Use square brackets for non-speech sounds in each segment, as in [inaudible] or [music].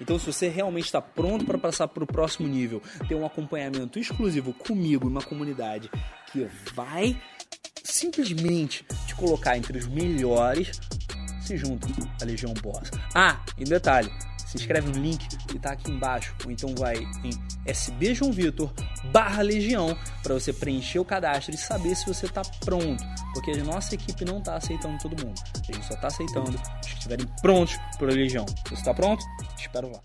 Então, se você realmente está pronto para passar para o próximo nível, ter um acompanhamento exclusivo comigo, uma comunidade que vai simplesmente te colocar entre os melhores, se junta à Legião Boss. Ah, e detalhe, se inscreve no link que está aqui embaixo, ou então vai em SB João Vitor barra Legião para você preencher o cadastro e saber se você está pronto, porque a nossa equipe não está aceitando todo mundo, a gente só está aceitando os que estiverem prontos para Legião. Você está pronto? Espero lá.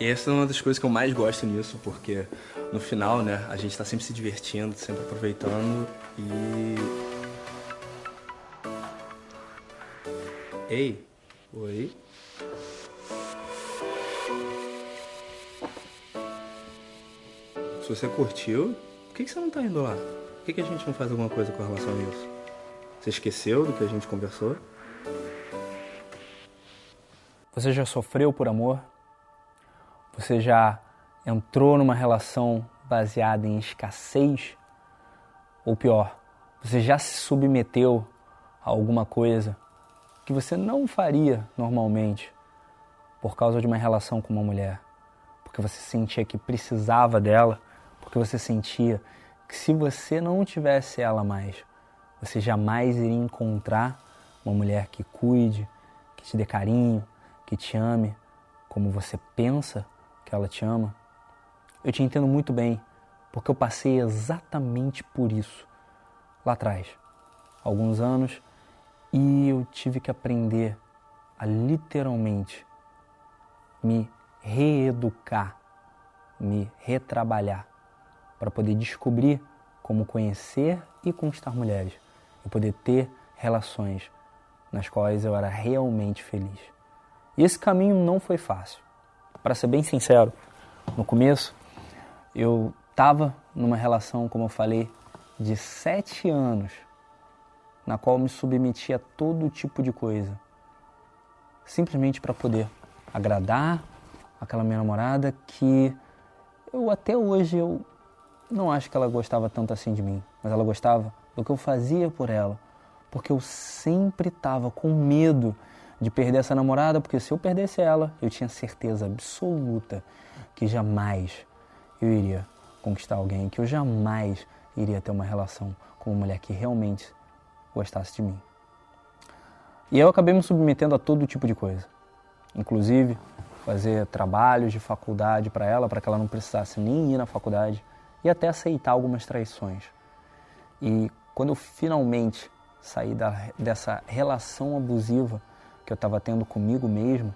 E essa é uma das coisas que eu mais gosto nisso, porque no final, né, a gente está sempre se divertindo, sempre aproveitando e Ei, oi. Se você curtiu, por que, você não tá indo lá? Por que a gente não faz alguma coisa com relação a isso? Você esqueceu do que a gente conversou? Você já sofreu por amor? Você já entrou numa relação baseada em escassez? Ou pior, você já se submeteu a alguma coisa que você não faria normalmente por causa de uma relação com uma mulher, porque você sentia que precisava dela, porque você sentia que se você não tivesse ela mais, você jamais iria encontrar uma mulher que cuide, que te dê carinho, que te ame como você pensa que ela te ama. Eu te entendo muito bem, porque eu passei exatamente por isso lá atrás. Alguns anos e eu tive que aprender a literalmente me reeducar, me retrabalhar, para poder descobrir como conhecer e conquistar mulheres e poder ter relações nas quais eu era realmente feliz. E esse caminho não foi fácil. Para ser bem sincero, no começo eu estava numa relação, como eu falei, de sete anos na qual me submeti a todo tipo de coisa, simplesmente para poder agradar aquela minha namorada que eu até hoje eu não acho que ela gostava tanto assim de mim, mas ela gostava do que eu fazia por ela, porque eu sempre estava com medo de perder essa namorada, porque se eu perdesse ela, eu tinha certeza absoluta que jamais eu iria conquistar alguém, que eu jamais iria ter uma relação com uma mulher que realmente gostasse de mim. E eu acabei me submetendo a todo tipo de coisa, inclusive fazer trabalhos de faculdade para ela, para que ela não precisasse nem ir na faculdade, e até aceitar algumas traições. E quando eu finalmente saí da, dessa relação abusiva que eu estava tendo comigo mesmo,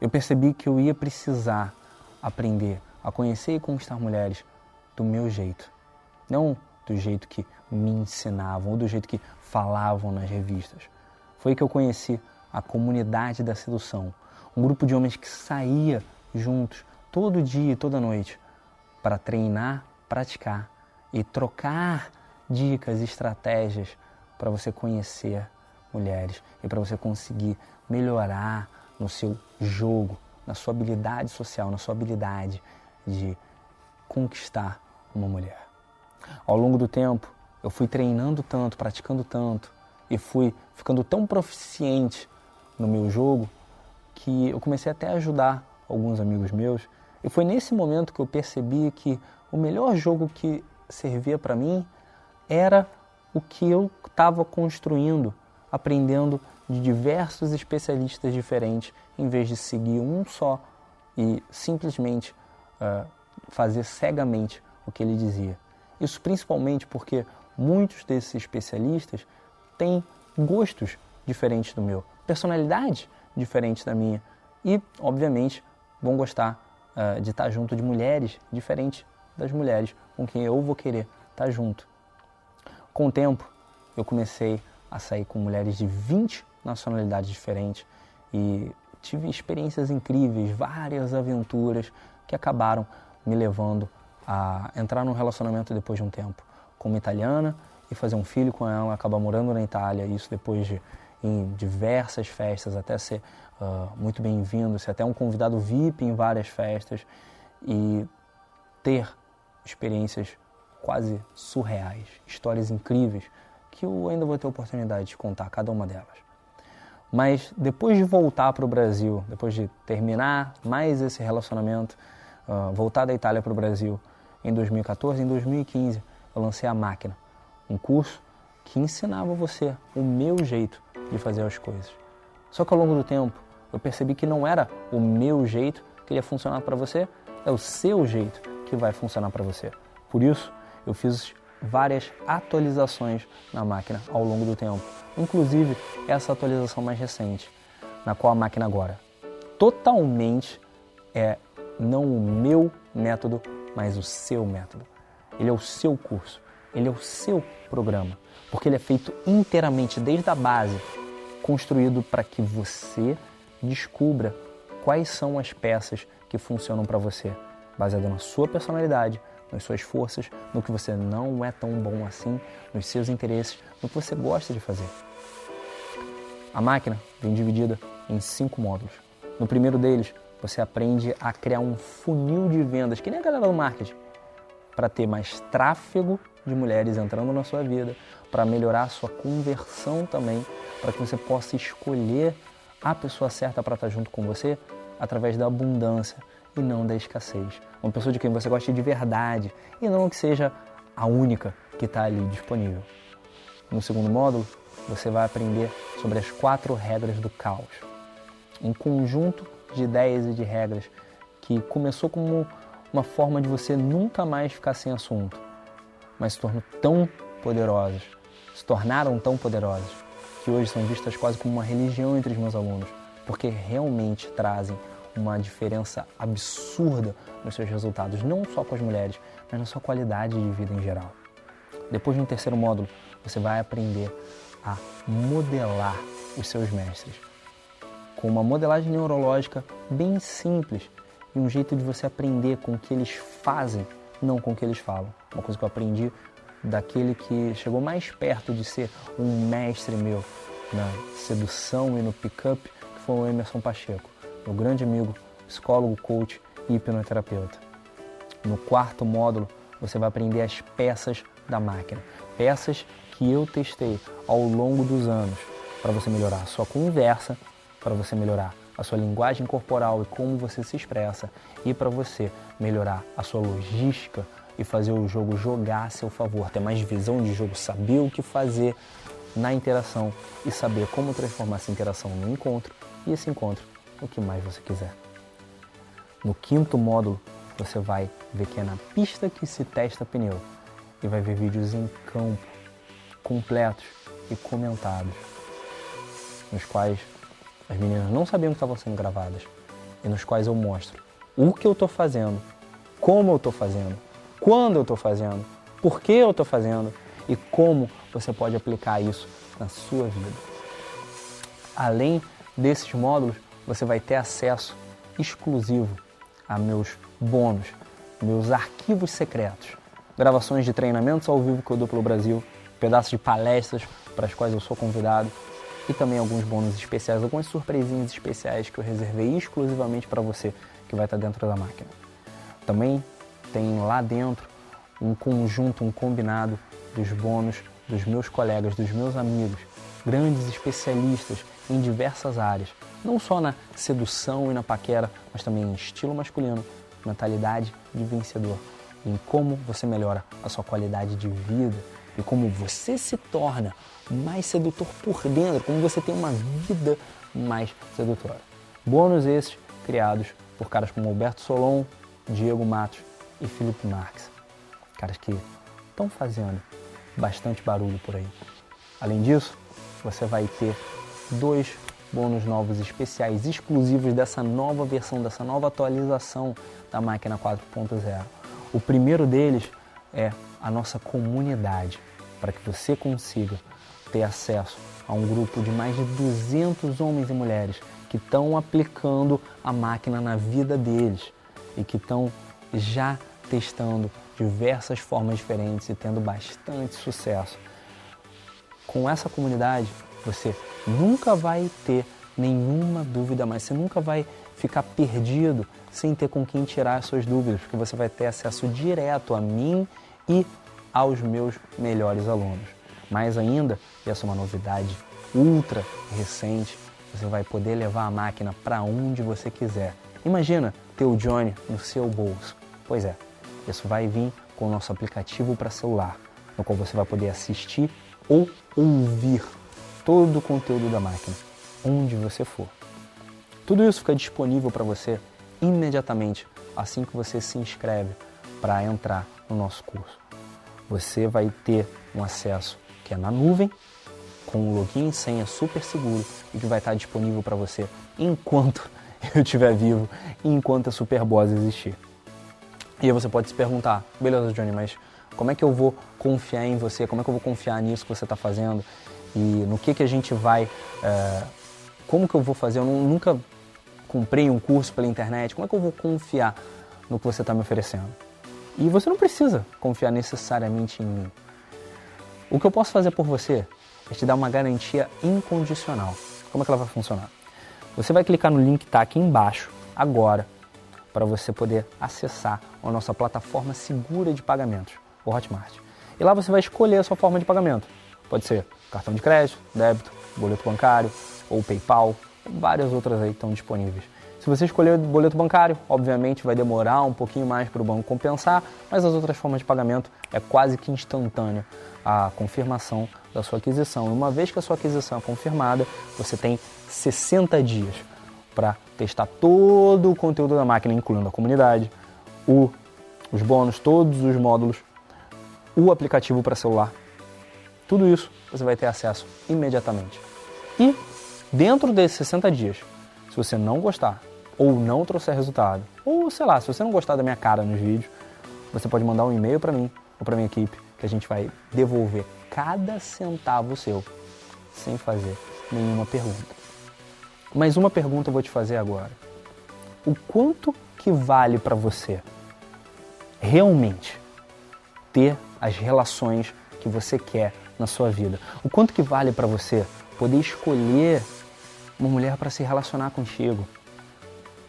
eu percebi que eu ia precisar aprender a conhecer e conquistar mulheres do meu jeito. Não do jeito que me ensinavam ou do jeito que falavam nas revistas. Foi que eu conheci a comunidade da sedução, um grupo de homens que saía juntos todo dia e toda noite para treinar, praticar e trocar dicas e estratégias para você conhecer mulheres e para você conseguir melhorar no seu jogo, na sua habilidade social, na sua habilidade de conquistar uma mulher. Ao longo do tempo, eu fui treinando tanto, praticando tanto e fui ficando tão proficiente no meu jogo que eu comecei até a ajudar alguns amigos meus. E foi nesse momento que eu percebi que o melhor jogo que servia para mim era o que eu estava construindo, aprendendo de diversos especialistas diferentes, em vez de seguir um só e simplesmente uh, fazer cegamente o que ele dizia. Isso principalmente porque muitos desses especialistas têm gostos diferentes do meu, personalidade diferente da minha e, obviamente, vão gostar uh, de estar junto de mulheres diferentes das mulheres com quem eu vou querer estar junto. Com o tempo, eu comecei a sair com mulheres de 20 nacionalidades diferentes e tive experiências incríveis, várias aventuras que acabaram me levando a entrar num relacionamento depois de um tempo com uma italiana e fazer um filho com ela, acabar morando na Itália, isso depois de em diversas festas, até ser uh, muito bem-vindo, ser até um convidado VIP em várias festas e ter experiências quase surreais, histórias incríveis que eu ainda vou ter oportunidade de contar cada uma delas. Mas depois de voltar para o Brasil, depois de terminar mais esse relacionamento, uh, voltar da Itália para o Brasil em 2014, em 2015 eu lancei a Máquina, um curso que ensinava você o meu jeito de fazer as coisas. Só que ao longo do tempo eu percebi que não era o meu jeito que ia funcionar para você, é o seu jeito que vai funcionar para você. Por isso, eu fiz várias atualizações na máquina ao longo do tempo, inclusive essa atualização mais recente, na qual a máquina agora totalmente é não o meu método, mas o seu método. Ele é o seu curso, ele é o seu programa, porque ele é feito inteiramente desde a base, construído para que você descubra quais são as peças que funcionam para você, baseado na sua personalidade, nas suas forças, no que você não é tão bom assim, nos seus interesses, no que você gosta de fazer. A máquina vem dividida em cinco módulos. No primeiro deles, você aprende a criar um funil de vendas, que nem a galera do marketing, para ter mais tráfego de mulheres entrando na sua vida, para melhorar a sua conversão também, para que você possa escolher a pessoa certa para estar junto com você através da abundância e não da escassez. Uma pessoa de quem você goste de verdade e não que seja a única que está ali disponível. No segundo módulo, você vai aprender sobre as quatro regras do caos. Um conjunto de ideias e de regras que começou como uma forma de você nunca mais ficar sem assunto, mas se tornou tão poderosas, se tornaram tão poderosas, que hoje são vistas quase como uma religião entre os meus alunos, porque realmente trazem uma diferença absurda nos seus resultados, não só com as mulheres, mas na sua qualidade de vida em geral. Depois de um terceiro módulo, você vai aprender a modelar os seus mestres. Com uma modelagem neurológica bem simples e um jeito de você aprender com o que eles fazem, não com o que eles falam. Uma coisa que eu aprendi daquele que chegou mais perto de ser um mestre meu na sedução e no pick-up, que foi o Emerson Pacheco meu grande amigo, psicólogo, coach e hipnoterapeuta. No quarto módulo, você vai aprender as peças da máquina, peças que eu testei ao longo dos anos para você melhorar a sua conversa, para você melhorar a sua linguagem corporal e como você se expressa e para você melhorar a sua logística e fazer o jogo jogar a seu favor, ter mais visão de jogo, saber o que fazer na interação e saber como transformar essa interação no encontro e esse encontro o que mais você quiser. No quinto módulo, você vai ver que é na pista que se testa pneu e vai ver vídeos em campo, completos e comentados, nos quais as meninas não sabiam que estavam sendo gravadas e nos quais eu mostro o que eu estou fazendo, como eu estou fazendo, quando eu estou fazendo, por que eu estou fazendo e como você pode aplicar isso na sua vida. Além desses módulos, você vai ter acesso exclusivo a meus bônus, meus arquivos secretos, gravações de treinamentos ao vivo que eu dou pelo Brasil, pedaços de palestras para as quais eu sou convidado e também alguns bônus especiais, algumas surpresinhas especiais que eu reservei exclusivamente para você que vai estar dentro da máquina. Também tem lá dentro um conjunto, um combinado dos bônus dos meus colegas, dos meus amigos, grandes especialistas em diversas áreas não só na sedução e na paquera, mas também em estilo masculino, mentalidade de vencedor, em como você melhora a sua qualidade de vida e como você se torna mais sedutor por dentro, como você tem uma vida mais sedutora. Bônus esses criados por caras como Alberto Solon, Diego Matos e Felipe Marques. Caras que estão fazendo bastante barulho por aí. Além disso, você vai ter dois bônus novos especiais exclusivos dessa nova versão, dessa nova atualização da máquina 4.0. O primeiro deles é a nossa comunidade, para que você consiga ter acesso a um grupo de mais de 200 homens e mulheres que estão aplicando a máquina na vida deles e que estão já testando diversas formas diferentes e tendo bastante sucesso. Com essa comunidade, você nunca vai ter nenhuma dúvida mais, você nunca vai ficar perdido sem ter com quem tirar as suas dúvidas, porque você vai ter acesso direto a mim e aos meus melhores alunos. Mais ainda, e essa é uma novidade ultra recente, você vai poder levar a máquina para onde você quiser. Imagina ter o Johnny no seu bolso. Pois é, isso vai vir com o nosso aplicativo para celular, no qual você vai poder assistir ou ouvir todo o conteúdo da máquina, onde você for. Tudo isso fica disponível para você imediatamente assim que você se inscreve para entrar no nosso curso. Você vai ter um acesso que é na nuvem, com um login e senha super seguro e que vai estar disponível para você enquanto [laughs] eu estiver vivo e enquanto a Superboss existir. E aí você pode se perguntar, beleza, Johnny, mas como é que eu vou confiar em você? Como é que eu vou confiar nisso que você está fazendo? E no que que a gente vai... É, como que eu vou fazer? Eu nunca comprei um curso pela internet. Como é que eu vou confiar no que você está me oferecendo? E você não precisa confiar necessariamente em mim. O que eu posso fazer por você é te dar uma garantia incondicional. Como é que ela vai funcionar? Você vai clicar no link que está aqui embaixo, agora, para você poder acessar a nossa plataforma segura de pagamentos, o Hotmart. E lá você vai escolher a sua forma de pagamento. Pode ser cartão de crédito, débito, boleto bancário ou PayPal, várias outras aí estão disponíveis. Se você escolher o boleto bancário, obviamente vai demorar um pouquinho mais para o banco compensar, mas as outras formas de pagamento é quase que instantânea a confirmação da sua aquisição. E uma vez que a sua aquisição é confirmada, você tem 60 dias para testar todo o conteúdo da máquina, incluindo a comunidade, o, os bônus, todos os módulos, o aplicativo para celular. Tudo isso você vai ter acesso imediatamente. E dentro desses 60 dias, se você não gostar ou não trouxer resultado, ou sei lá, se você não gostar da minha cara nos vídeos, você pode mandar um e-mail para mim ou para minha equipe que a gente vai devolver cada centavo seu sem fazer nenhuma pergunta. Mas uma pergunta eu vou te fazer agora. O quanto que vale para você realmente ter as relações que você quer na sua vida? O quanto que vale para você poder escolher uma mulher para se relacionar contigo?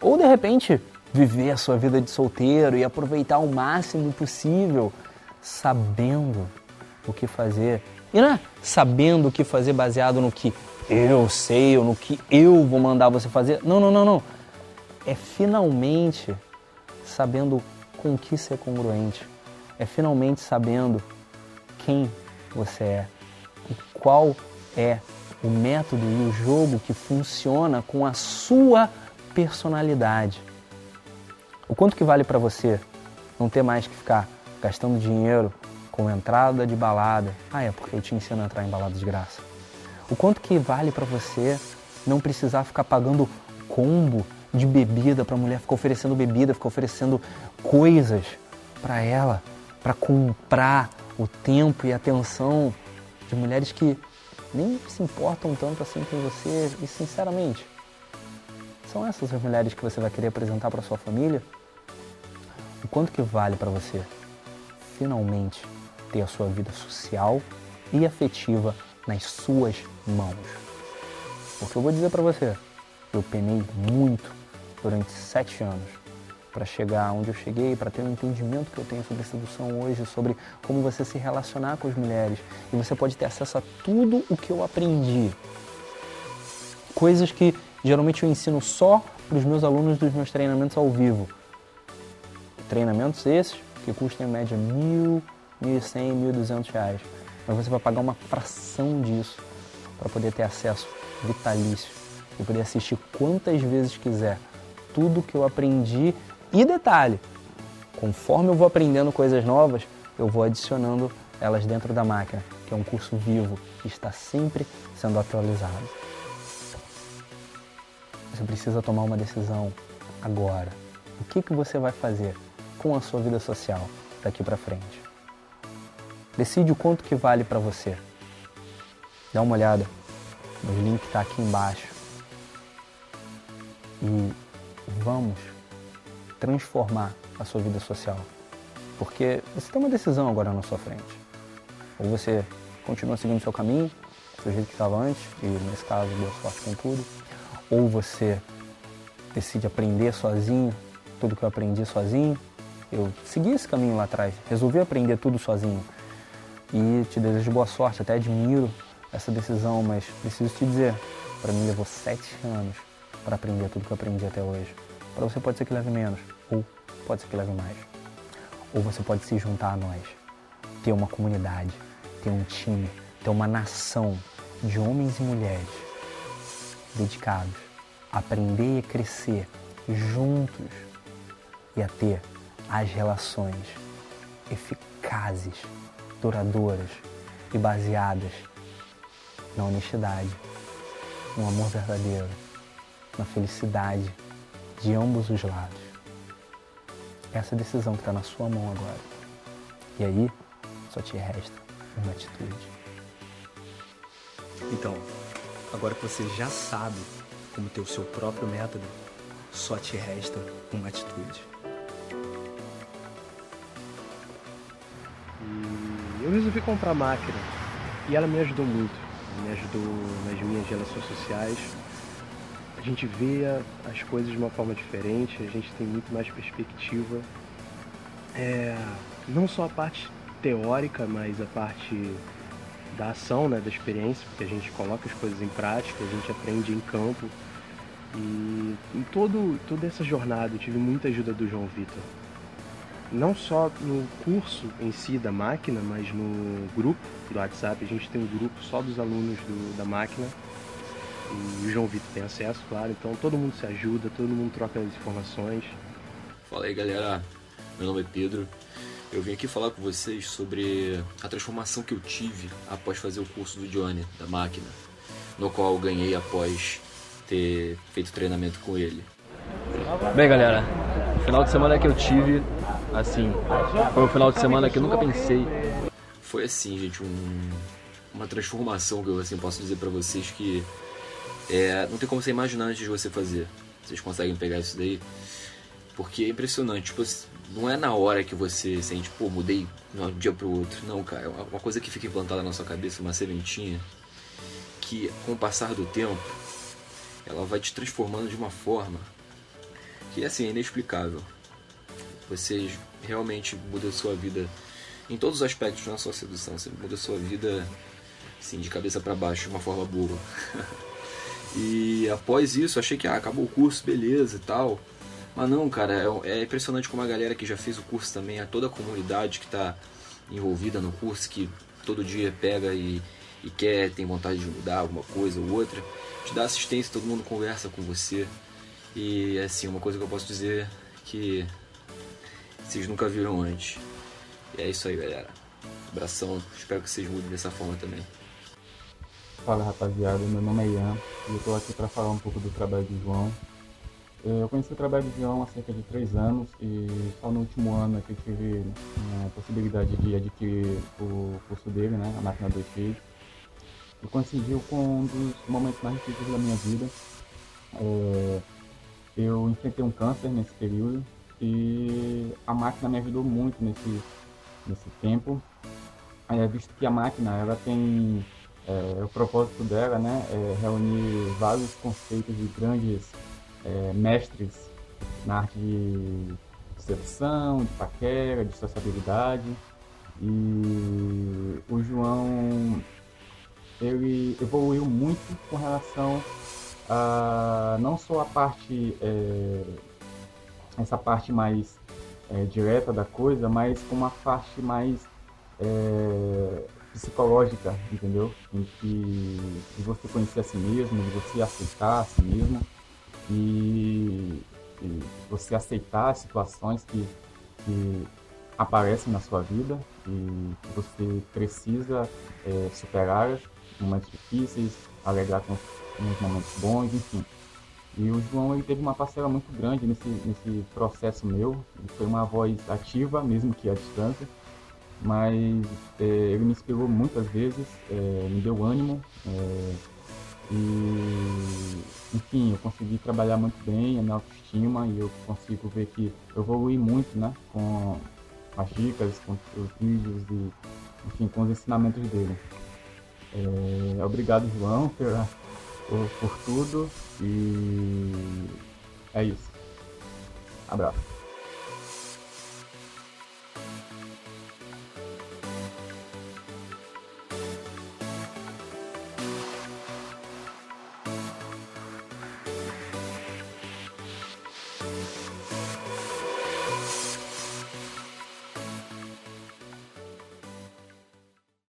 Ou de repente viver a sua vida de solteiro e aproveitar o máximo possível, sabendo o que fazer. E não é sabendo o que fazer baseado no que eu sei ou no que eu vou mandar você fazer. Não, não, não, não. É finalmente sabendo com que ser congruente. É finalmente sabendo quem você é e qual é o método e o jogo que funciona com a sua personalidade. O quanto que vale para você não ter mais que ficar gastando dinheiro com entrada de balada. Ah, é porque eu te ensino a entrar em balada de graça. O quanto que vale para você não precisar ficar pagando combo de bebida para mulher, ficar oferecendo bebida, ficar oferecendo coisas para ela, para comprar o tempo e atenção de mulheres que nem se importam tanto assim com você e sinceramente são essas as mulheres que você vai querer apresentar para sua família? O quanto que vale para você finalmente ter a sua vida social e afetiva nas suas mãos. Porque eu vou dizer para você, eu penei muito durante sete anos para chegar onde eu cheguei, para ter o um entendimento que eu tenho sobre sedução hoje, sobre como você se relacionar com as mulheres. E você pode ter acesso a tudo o que eu aprendi. Coisas que geralmente eu ensino só para os meus alunos dos meus treinamentos ao vivo. Treinamentos esses que custam em média mil 1.100, 1.200 reais. Mas você vai pagar uma fração disso para poder ter acesso vitalício e poder assistir quantas vezes quiser tudo que eu aprendi. E detalhe, conforme eu vou aprendendo coisas novas, eu vou adicionando elas dentro da máquina, que é um curso vivo que está sempre sendo atualizado. Você precisa tomar uma decisão agora. O que, que você vai fazer com a sua vida social daqui para frente? Decide o quanto que vale para você. Dá uma olhada no link que está aqui embaixo. E vamos transformar a sua vida social. Porque você tem uma decisão agora na sua frente. Ou você continua seguindo seu caminho, do jeito que estava antes, e nesse caso, boa sorte com tudo. Ou você decide aprender sozinho, tudo que eu aprendi sozinho. Eu segui esse caminho lá atrás, resolvi aprender tudo sozinho. E te desejo boa sorte, até admiro essa decisão, mas preciso te dizer, para mim levou sete anos para aprender tudo que eu aprendi até hoje. Para você pode ser que leve menos, ou pode ser que leve mais. Ou você pode se juntar a nós, ter uma comunidade, ter um time, ter uma nação de homens e mulheres dedicados a aprender e crescer juntos e a ter as relações eficazes, duradouras e baseadas na honestidade, no amor verdadeiro, na felicidade de ambos os lados. Essa é a decisão que está na sua mão agora. E aí, só te resta uma atitude. Então, agora que você já sabe como ter o seu próprio método, só te resta uma atitude. E eu resolvi comprar a máquina e ela me ajudou muito. Me ajudou nas minhas relações sociais, a gente vê as coisas de uma forma diferente, a gente tem muito mais perspectiva. É, não só a parte teórica, mas a parte da ação, né, da experiência, porque a gente coloca as coisas em prática, a gente aprende em campo. E em todo, toda essa jornada eu tive muita ajuda do João Vitor. Não só no curso em si da máquina, mas no grupo do WhatsApp. A gente tem um grupo só dos alunos do, da máquina e o João Vitor tem acesso, claro. Então todo mundo se ajuda, todo mundo troca as informações. Fala aí galera, meu nome é Pedro. Eu vim aqui falar com vocês sobre a transformação que eu tive após fazer o curso do Johnny, da máquina, no qual eu ganhei após ter feito treinamento com ele. Bem galera, o final de semana que eu tive, assim, foi um final de semana que eu nunca pensei. Foi assim, gente, um, uma transformação que eu assim, posso dizer para vocês que é, não tem como você imaginar antes de você fazer. Vocês conseguem pegar isso daí? Porque é impressionante, tipo, não é na hora que você sente, pô, mudei de um dia pro outro. Não, cara, é uma coisa que fica implantada na sua cabeça, uma sementinha, que com o passar do tempo, ela vai te transformando de uma forma que, assim, é inexplicável. Você realmente muda a sua vida em todos os aspectos, não é só sedução, você muda a sua vida, assim, de cabeça para baixo, de uma forma boa. [laughs] E após isso, achei que ah, acabou o curso, beleza e tal. Mas não, cara, é, é, impressionante como a galera que já fez o curso também, a toda a comunidade que está envolvida no curso, que todo dia pega e, e quer, tem vontade de mudar alguma coisa ou outra, te dá assistência, todo mundo conversa com você. E assim, uma coisa que eu posso dizer que vocês nunca viram antes. E é isso aí, galera. Abração, espero que vocês mudem dessa forma também. Fala rapaziada, meu nome é Ian e eu estou aqui para falar um pouco do trabalho do João. Eu conheci o trabalho do João há cerca de três anos e só no último ano é que eu tive a possibilidade de adquirir o curso dele, né, a máquina 2X. E coincidiu com um dos momentos mais difíceis da minha vida. É, eu enfrentei um câncer nesse período e a máquina me ajudou muito nesse, nesse tempo, é, visto que a máquina ela tem é, o propósito dela né, é reunir vários conceitos de grandes é, mestres na arte de sedução, de paquera, de sociabilidade. E o João ele evoluiu muito com relação a não só a parte é, essa parte mais é, direta da coisa, mas com uma parte mais é, psicológica, entendeu? Em que de você conhecer a si mesmo, de você aceitar a si mesmo e, e você aceitar as situações que, que aparecem na sua vida que você precisa é, superar momentos difíceis, alegrar com os momentos bons, enfim. E o João ele teve uma parcela muito grande nesse, nesse processo meu. Ele foi uma voz ativa, mesmo que à distância, mas é, ele me inspirou muitas vezes, é, me deu ânimo. É, e, enfim, eu consegui trabalhar muito bem a minha autoestima e eu consigo ver que eu evolui muito né, com as dicas, com os vídeos e, enfim, com os ensinamentos dele. É, obrigado, João, por, por tudo e é isso. Abraço.